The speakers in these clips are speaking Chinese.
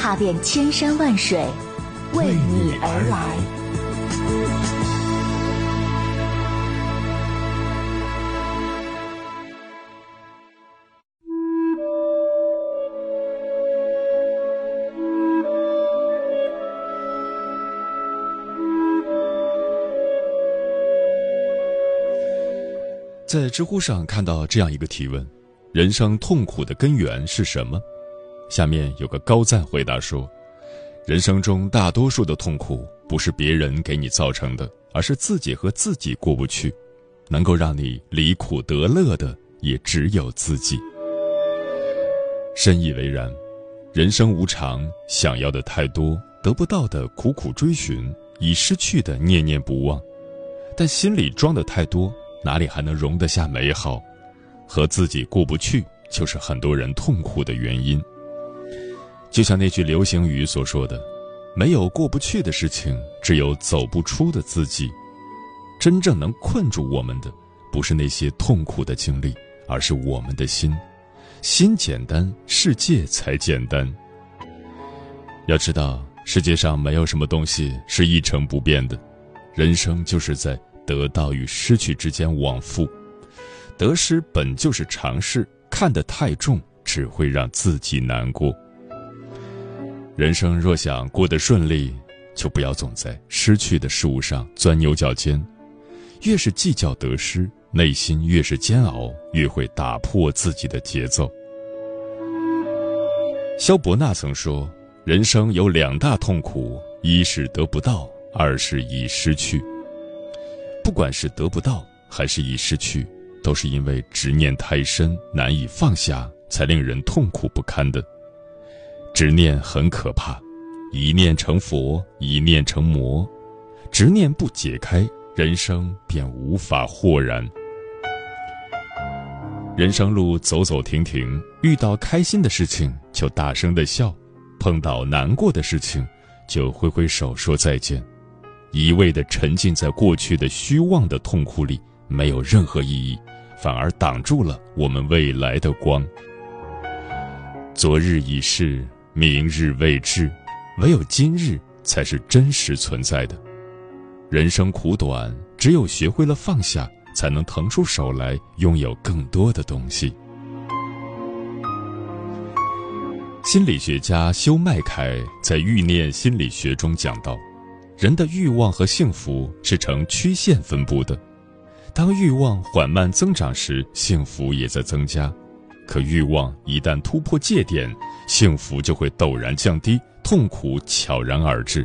踏遍千山万水，为你而来。在知乎上看到这样一个提问：人生痛苦的根源是什么？下面有个高赞回答说：人生中大多数的痛苦不是别人给你造成的，而是自己和自己过不去。能够让你离苦得乐的，也只有自己。深以为然。人生无常，想要的太多，得不到的苦苦追寻，已失去的念念不忘，但心里装的太多。哪里还能容得下美好？和自己过不去，就是很多人痛苦的原因。就像那句流行语所说的：“没有过不去的事情，只有走不出的自己。”真正能困住我们的，不是那些痛苦的经历，而是我们的心。心简单，世界才简单。要知道，世界上没有什么东西是一成不变的，人生就是在。得到与失去之间往复，得失本就是常事，看得太重只会让自己难过。人生若想过得顺利，就不要总在失去的事物上钻牛角尖。越是计较得失，内心越是煎熬，越会打破自己的节奏。萧伯纳曾说：“人生有两大痛苦，一是得不到，二是已失去。”不管是得不到还是已失去，都是因为执念太深，难以放下，才令人痛苦不堪的。执念很可怕，一念成佛，一念成魔。执念不解开，人生便无法豁然。人生路走走停停，遇到开心的事情就大声的笑，碰到难过的事情就挥挥手说再见。一味的沉浸在过去的虚妄的痛苦里，没有任何意义，反而挡住了我们未来的光。昨日已逝，明日未至，唯有今日才是真实存在的。人生苦短，只有学会了放下，才能腾出手来拥有更多的东西。心理学家休麦凯在《欲念心理学》中讲到。人的欲望和幸福是呈曲线分布的，当欲望缓慢增长时，幸福也在增加；可欲望一旦突破界点，幸福就会陡然降低，痛苦悄然而至。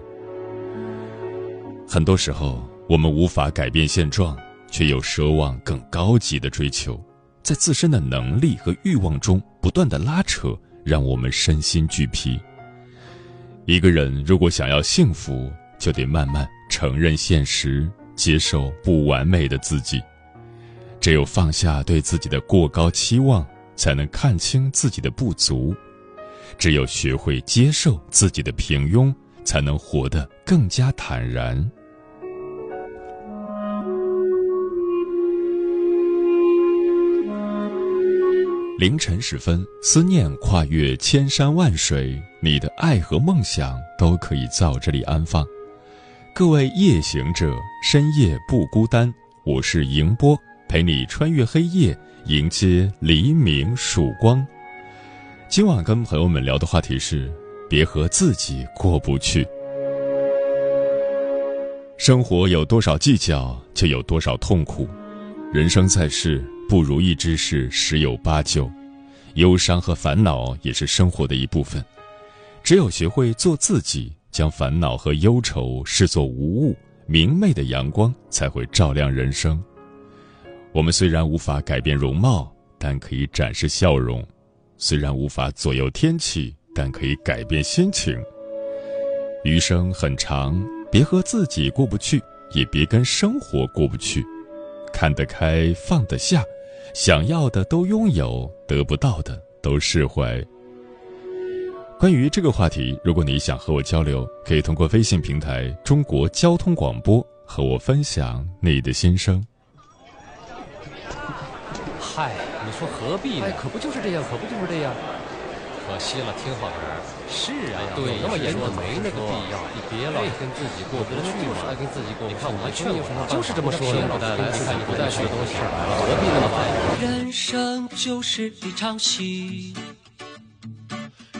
很多时候，我们无法改变现状，却又奢望更高级的追求，在自身的能力和欲望中不断的拉扯，让我们身心俱疲。一个人如果想要幸福，就得慢慢承认现实，接受不完美的自己。只有放下对自己的过高期望，才能看清自己的不足；只有学会接受自己的平庸，才能活得更加坦然。凌晨时分，思念跨越千山万水，你的爱和梦想都可以在这里安放。各位夜行者，深夜不孤单。我是迎波，陪你穿越黑夜，迎接黎明曙光。今晚跟朋友们聊的话题是：别和自己过不去。生活有多少计较，就有多少痛苦。人生在世，不如意之事十有八九，忧伤和烦恼也是生活的一部分。只有学会做自己。将烦恼和忧愁视作无物，明媚的阳光才会照亮人生。我们虽然无法改变容貌，但可以展示笑容；虽然无法左右天气，但可以改变心情。余生很长，别和自己过不去，也别跟生活过不去。看得开，放得下，想要的都拥有，得不到的都释怀。关于这个话题，如果你想和我交流，可以通过微信平台“中国交通广播”和我分享你的心声。嗨，你说何必呢？哎，可不就是这样，可不就是这样。可惜了，听好人。是啊，对，那么严说没那个必要。你别老跟自己过不去嘛，爱跟自己过。你看我还劝过他，就是这么说的。不带来，你看你不带学东西，何必那么烦？人生就是一场戏，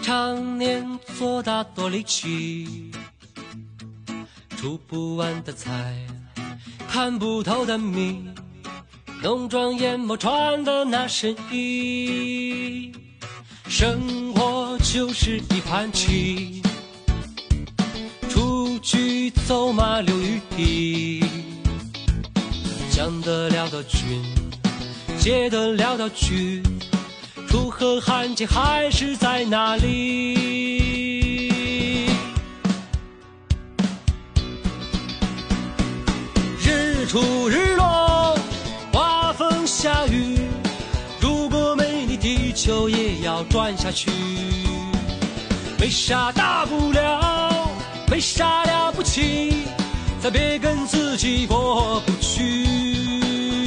常年做大多离奇，出不完的菜，看不透的谜，浓妆艳抹穿的那身衣。生活就是一盘棋，出去走马流雨滴，讲得了的君，结得了的局，楚河汉界还是在哪里？日出日转下去，没啥大不了，没啥了不起，再别跟自己过不去。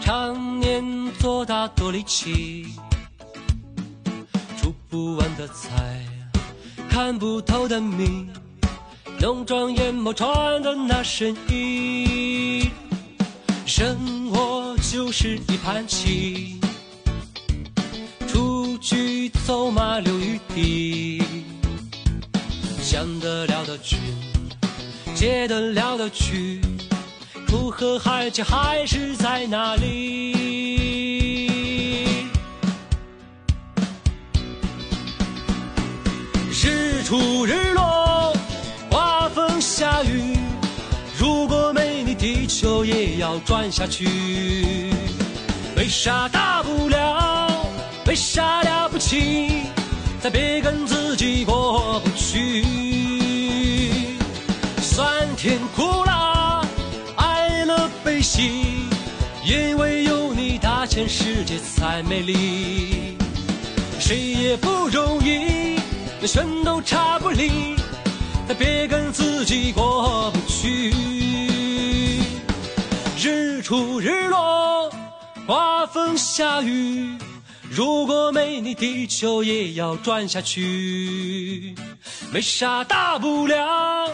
常年做大多离奇，煮不完的菜，看不透的谜，浓妆艳抹穿的那身衣。生活就是一盘棋，出去走马流雨滴，想得了的君，结得了的局。楚河汉界还是在那里？日出日落，刮风下雨，如果没你，地球也要转下去。没啥大不了，没啥了不起，再别跟自己过不去。酸甜苦因为有你，大千世界才美丽。谁也不容易，全都差不离，别跟自己过不去。日出日落，刮风下雨，如果没你，地球也要转下去。没啥大不了，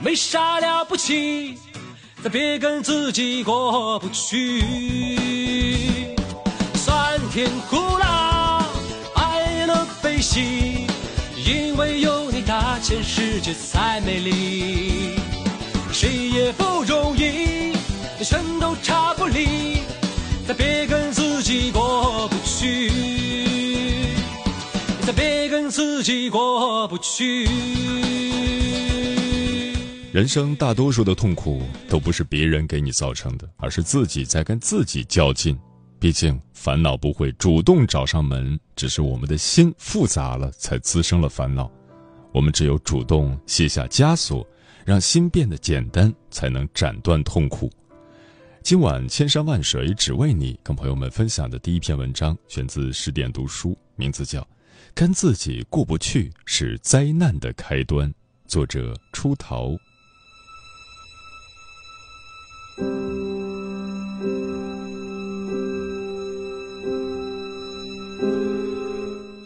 没啥了不起。再别跟自己过不去，酸甜苦辣，爱乐悲喜，因为有你，大千世界才美丽。谁也不容易，全都差不离，再别跟自己过不去，再别跟自己过不去。人生大多数的痛苦都不是别人给你造成的，而是自己在跟自己较劲。毕竟烦恼不会主动找上门，只是我们的心复杂了，才滋生了烦恼。我们只有主动卸下枷锁，让心变得简单，才能斩断痛苦。今晚千山万水只为你，跟朋友们分享的第一篇文章，选自十点读书，名字叫《跟自己过不去是灾难的开端》，作者出逃。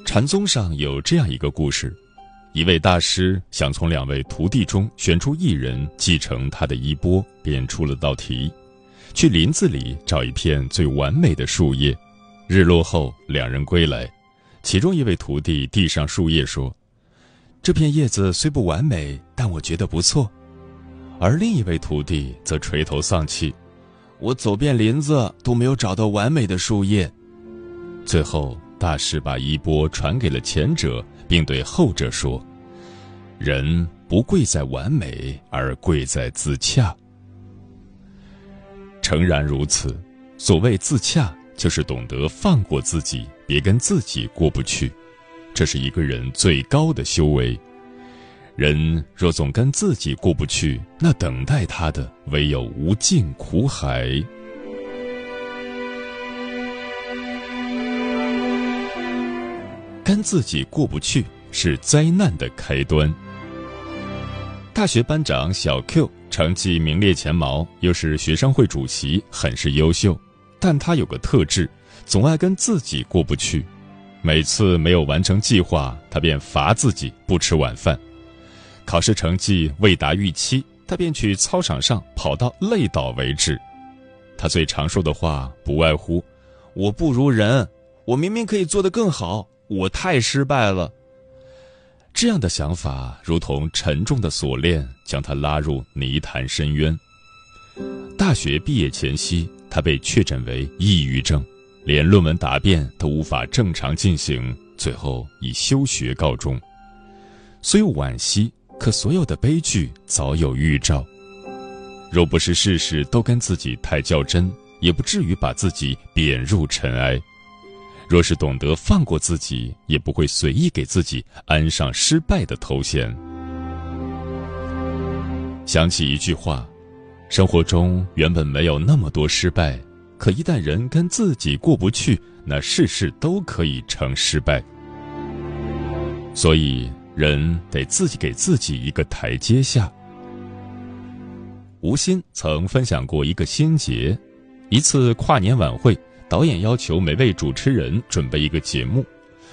禅宗上有这样一个故事：一位大师想从两位徒弟中选出一人继承他的衣钵，便出了道题，去林子里找一片最完美的树叶。日落后，两人归来，其中一位徒弟递上树叶说：“这片叶子虽不完美，但我觉得不错。”而另一位徒弟则垂头丧气：“我走遍林子都没有找到完美的树叶。最后，大师把衣钵传给了前者，并对后者说：“人不贵在完美，而贵在自洽。”诚然如此，所谓自洽，就是懂得放过自己，别跟自己过不去。这是一个人最高的修为。人若总跟自己过不去，那等待他的唯有无尽苦海。跟自己过不去是灾难的开端。大学班长小 Q。成绩名列前茅，又是学生会主席，很是优秀。但他有个特质，总爱跟自己过不去。每次没有完成计划，他便罚自己不吃晚饭；考试成绩未达预期，他便去操场上跑到累倒为止。他最常说的话不外乎：“我不如人，我明明可以做得更好，我太失败了。”这样的想法如同沉重的锁链，将他拉入泥潭深渊。大学毕业前夕，他被确诊为抑郁症，连论文答辩都无法正常进行，最后以休学告终。虽惋惜，可所有的悲剧早有预兆。若不是事事都跟自己太较真，也不至于把自己贬入尘埃。若是懂得放过自己，也不会随意给自己安上失败的头衔。想起一句话：生活中原本没有那么多失败，可一旦人跟自己过不去，那事事都可以成失败。所以，人得自己给自己一个台阶下。吴昕曾分享过一个心结：一次跨年晚会。导演要求每位主持人准备一个节目，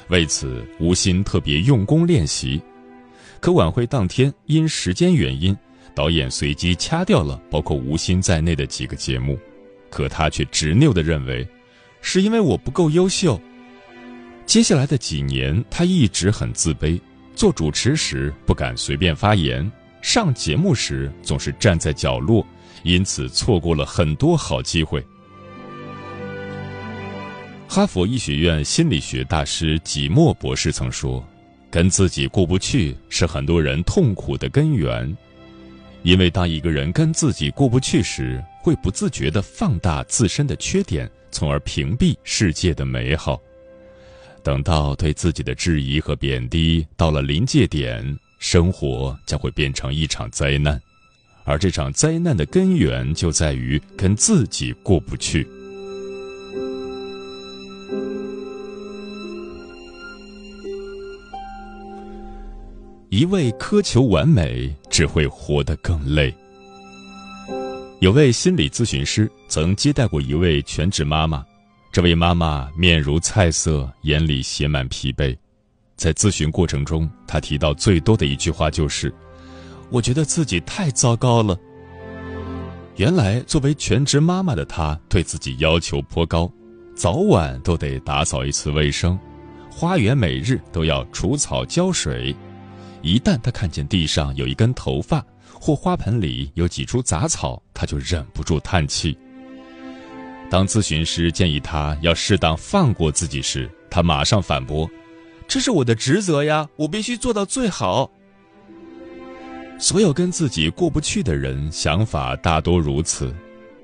为此吴昕特别用功练习。可晚会当天因时间原因，导演随机掐掉了包括吴昕在内的几个节目。可他却执拗地认为，是因为我不够优秀。接下来的几年，他一直很自卑，做主持时不敢随便发言，上节目时总是站在角落，因此错过了很多好机会。哈佛医学院心理学大师吉莫博士曾说：“跟自己过不去是很多人痛苦的根源，因为当一个人跟自己过不去时，会不自觉地放大自身的缺点，从而屏蔽世界的美好。等到对自己的质疑和贬低到了临界点，生活将会变成一场灾难，而这场灾难的根源就在于跟自己过不去。”一味苛求完美，只会活得更累。有位心理咨询师曾接待过一位全职妈妈，这位妈妈面如菜色，眼里写满疲惫。在咨询过程中，她提到最多的一句话就是：“我觉得自己太糟糕了。”原来，作为全职妈妈的她，对自己要求颇高，早晚都得打扫一次卫生，花园每日都要除草浇水。一旦她看见地上有一根头发，或花盆里有几株杂草，她就忍不住叹气。当咨询师建议他要适当放过自己时，他马上反驳：“这是我的职责呀，我必须做到最好。”所有跟自己过不去的人，想法大多如此。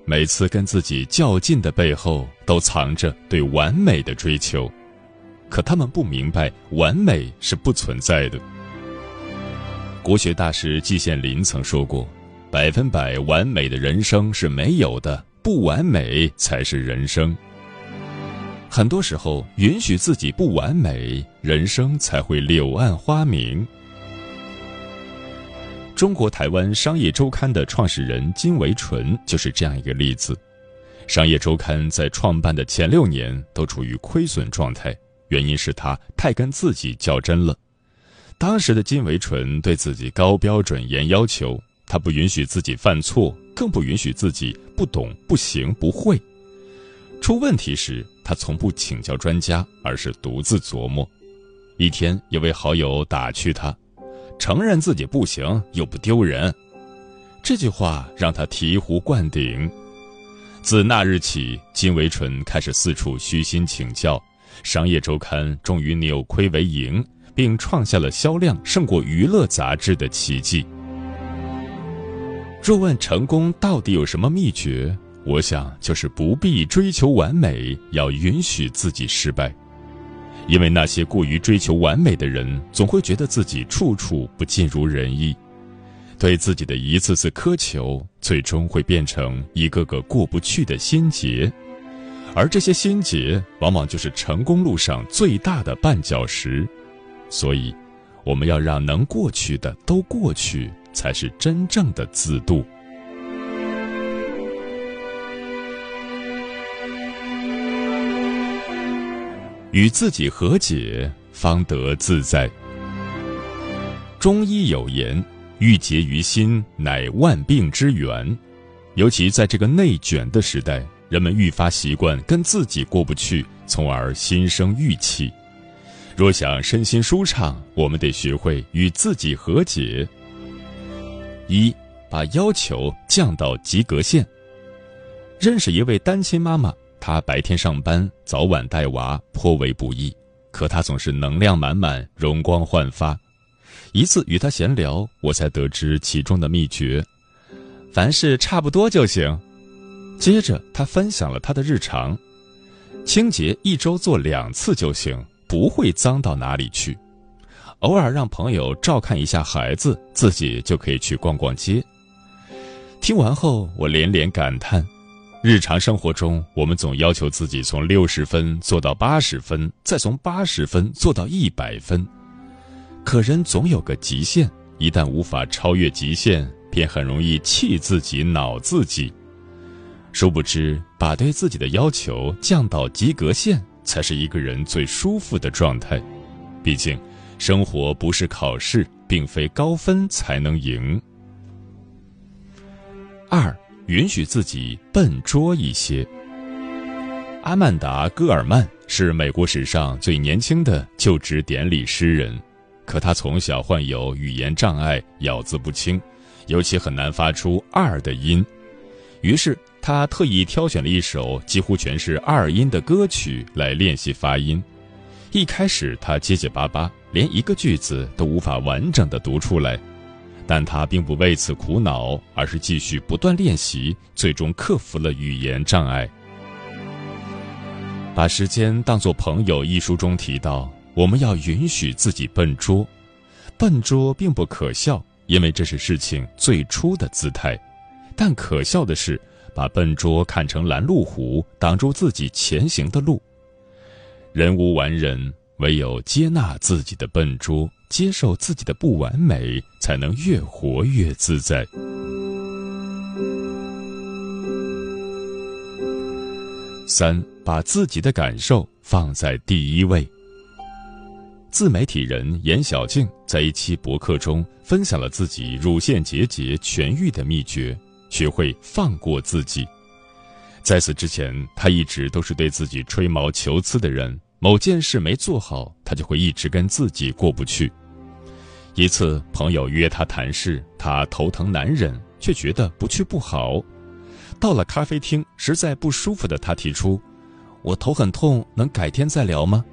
每次跟自己较劲的背后，都藏着对完美的追求，可他们不明白，完美是不存在的。国学大师季羡林曾说过：“百分百完美的人生是没有的，不完美才是人生。”很多时候，允许自己不完美，人生才会柳暗花明。中国台湾商业周刊的创始人金维纯就是这样一个例子。商业周刊在创办的前六年都处于亏损状态，原因是他太跟自己较真了。当时的金维纯对自己高标准、严要求，他不允许自己犯错，更不允许自己不懂、不行、不会。出问题时，他从不请教专家，而是独自琢磨。一天，有位好友打趣他：“承认自己不行又不丢人。”这句话让他醍醐灌顶。自那日起，金维纯开始四处虚心请教，商业周刊终于扭亏为盈，并创下了销量胜过娱乐杂志的奇迹。若问成功到底有什么秘诀，我想就是不必追求完美，要允许自己失败。因为那些过于追求完美的人，总会觉得自己处处不尽如人意，对自己的一次次苛求，最终会变成一个个过不去的心结，而这些心结，往往就是成功路上最大的绊脚石。所以，我们要让能过去的都过去，才是真正的自渡。与自己和解，方得自在。中医有言：“郁结于心，乃万病之源。”尤其在这个内卷的时代，人们愈发习惯跟自己过不去，从而心生郁气。若想身心舒畅，我们得学会与自己和解。一，把要求降到及格线。认识一位单亲妈妈。她白天上班，早晚带娃，颇为不易。可她总是能量满满，容光焕发。一次与他闲聊，我才得知其中的秘诀：凡事差不多就行。接着，他分享了他的日常：清洁一周做两次就行，不会脏到哪里去。偶尔让朋友照看一下孩子，自己就可以去逛逛街。听完后，我连连感叹。日常生活中，我们总要求自己从六十分做到八十分，再从八十分做到一百分。可人总有个极限，一旦无法超越极限，便很容易气自己、恼自己。殊不知，把对自己的要求降到及格线，才是一个人最舒服的状态。毕竟，生活不是考试，并非高分才能赢。二。允许自己笨拙一些。阿曼达·戈尔曼是美国史上最年轻的就职典礼诗人，可他从小患有语言障碍，咬字不清，尤其很难发出“二”的音。于是他特意挑选了一首几乎全是二音的歌曲来练习发音。一开始他结结巴巴，连一个句子都无法完整的读出来。但他并不为此苦恼，而是继续不断练习，最终克服了语言障碍。把时间当作朋友一书中提到，我们要允许自己笨拙，笨拙并不可笑，因为这是事情最初的姿态。但可笑的是，把笨拙看成拦路虎，挡住自己前行的路。人无完人，唯有接纳自己的笨拙。接受自己的不完美，才能越活越自在。三，把自己的感受放在第一位。自媒体人严小静在一期博客中分享了自己乳腺结节痊愈的秘诀：学会放过自己。在此之前，他一直都是对自己吹毛求疵的人。某件事没做好，他就会一直跟自己过不去。一次，朋友约他谈事，他头疼难忍，却觉得不去不好。到了咖啡厅，实在不舒服的他提出：“我头很痛，能改天再聊吗？”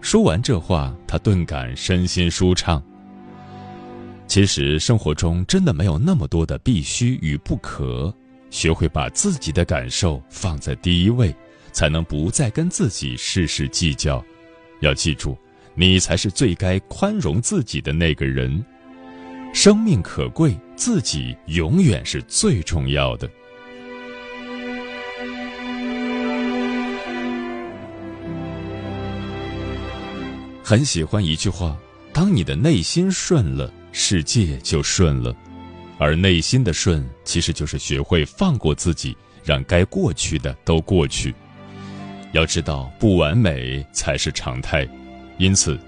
说完这话，他顿感身心舒畅。其实生活中真的没有那么多的必须与不可，学会把自己的感受放在第一位。才能不再跟自己事事计较。要记住，你才是最该宽容自己的那个人。生命可贵，自己永远是最重要的。很喜欢一句话：当你的内心顺了，世界就顺了。而内心的顺，其实就是学会放过自己，让该过去的都过去。要知道，不完美才是常态，因此，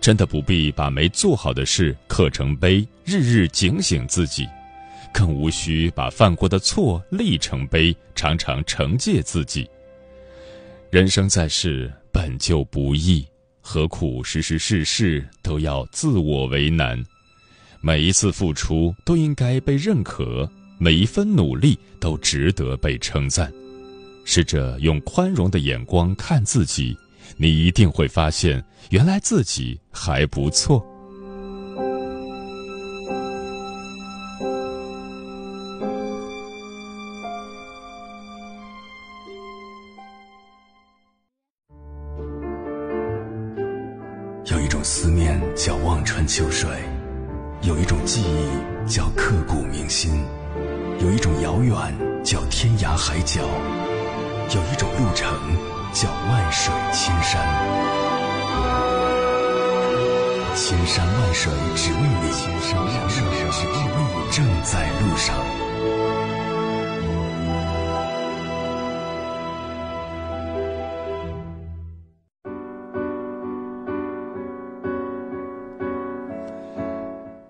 真的不必把没做好的事刻成碑，日日警醒自己；更无需把犯过的错立成碑，常常惩戒自己。人生在世本就不易，何苦时时事事都要自我为难？每一次付出都应该被认可，每一分努力都值得被称赞。试着用宽容的眼光看自己，你一定会发现，原来自己还不错。有一种思念叫望穿秋水，有一种记忆叫刻骨铭心，有一种遥远叫天涯海角，有一种路程叫万水千山。千山万水只为你，千山万水只为你，正在路上。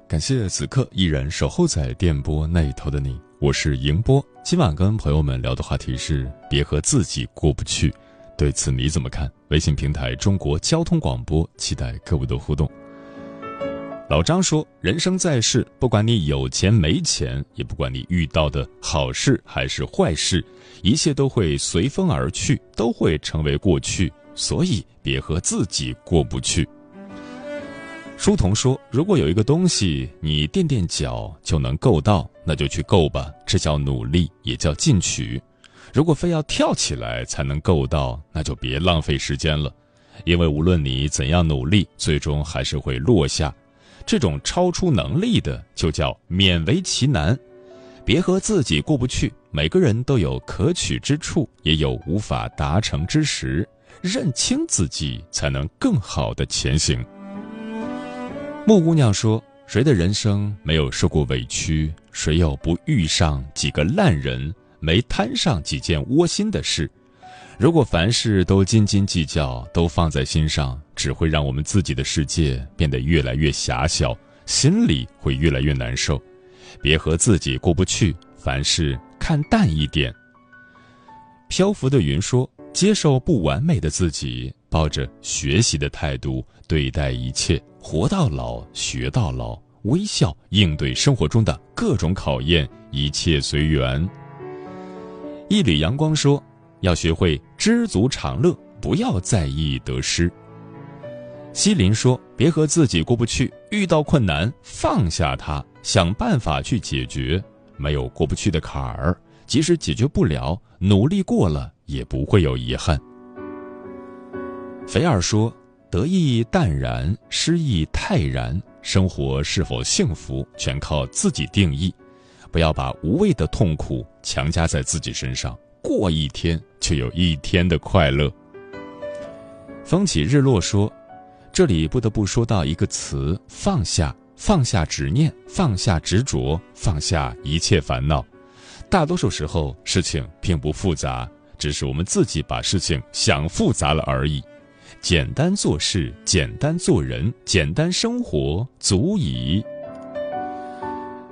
感谢此刻依然守候在电波那一头的你，我是迎波。今晚跟朋友们聊的话题是别和自己过不去，对此你怎么看？微信平台中国交通广播，期待各位的互动。老张说，人生在世，不管你有钱没钱，也不管你遇到的好事还是坏事，一切都会随风而去，都会成为过去，所以别和自己过不去。书童说：“如果有一个东西你垫垫脚就能够到，那就去够吧，这叫努力，也叫进取。如果非要跳起来才能够到，那就别浪费时间了，因为无论你怎样努力，最终还是会落下。这种超出能力的，就叫勉为其难。别和自己过不去。每个人都有可取之处，也有无法达成之时。认清自己，才能更好的前行。”木姑娘说：“谁的人生没有受过委屈？谁又不遇上几个烂人，没摊上几件窝心的事？如果凡事都斤斤计较，都放在心上，只会让我们自己的世界变得越来越狭小，心里会越来越难受。别和自己过不去，凡事看淡一点。”漂浮的云说：“接受不完美的自己，抱着学习的态度对待一切。”活到老，学到老，微笑应对生活中的各种考验，一切随缘。一缕阳光说：“要学会知足常乐，不要在意得失。”西林说：“别和自己过不去，遇到困难放下它，想办法去解决。没有过不去的坎儿，即使解决不了，努力过了也不会有遗憾。”菲尔说。得意淡然，失意泰然。生活是否幸福，全靠自己定义。不要把无谓的痛苦强加在自己身上，过一天就有一天的快乐。风起日落说：“这里不得不说到一个词，放下，放下执念，放下执着，放下一切烦恼。大多数时候，事情并不复杂，只是我们自己把事情想复杂了而已。”简单做事，简单做人，简单生活足矣。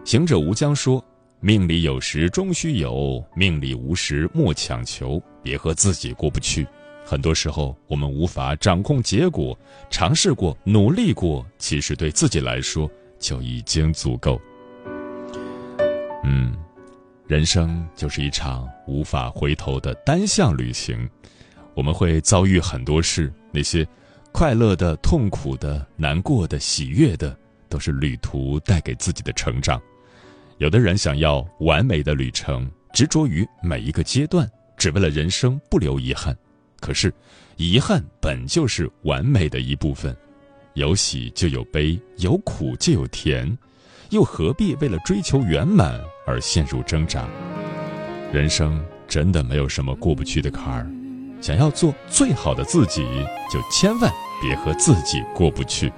行者无疆说：“命里有时终须有，命里无时莫强求。别和自己过不去。很多时候，我们无法掌控结果，尝试过，努力过，其实对自己来说就已经足够。嗯，人生就是一场无法回头的单向旅行。”我们会遭遇很多事，那些快乐的、痛苦的、难过的、喜悦的，都是旅途带给自己的成长。有的人想要完美的旅程，执着于每一个阶段，只为了人生不留遗憾。可是，遗憾本就是完美的一部分，有喜就有悲，有苦就有甜，又何必为了追求圆满而陷入挣扎？人生真的没有什么过不去的坎儿。想要做最好的自己，就千万别和自己过不去。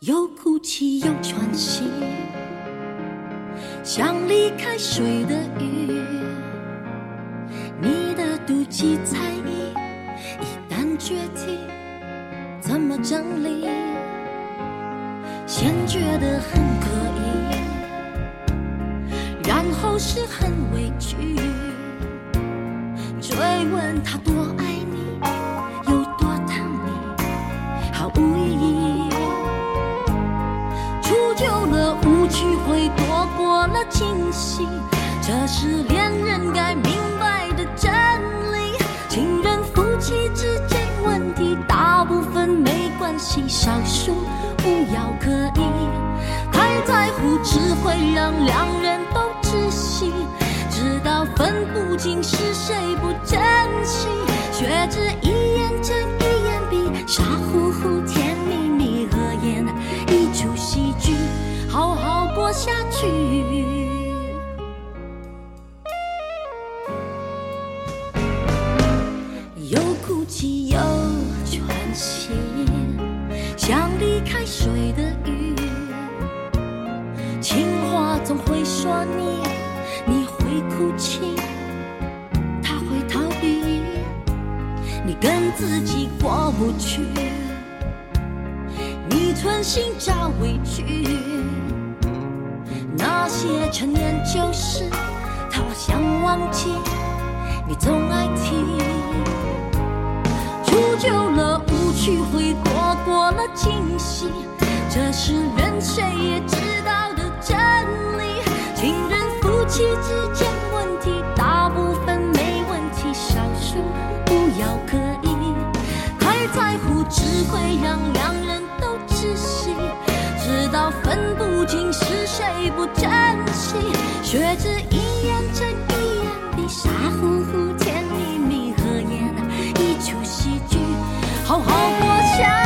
有哭泣，有喘息，像离开水的鱼。你的妒忌猜疑，一旦决堤。怎么整理？先觉得很可疑，然后是很委屈。追问他多爱你，有多疼你，毫无意义。出久了，无趣会躲过了惊喜。这是恋人该明。细少数不要刻意。太在乎只会让两人都窒息直到分不清是谁不珍惜却只一眼见之间问题大部分没问题，少数不要刻意，太在乎只会让两人都窒息，直到分不清是谁不珍惜，学着一眼睁一眼的傻乎乎，甜蜜蜜合眼，一出喜剧，好好过下。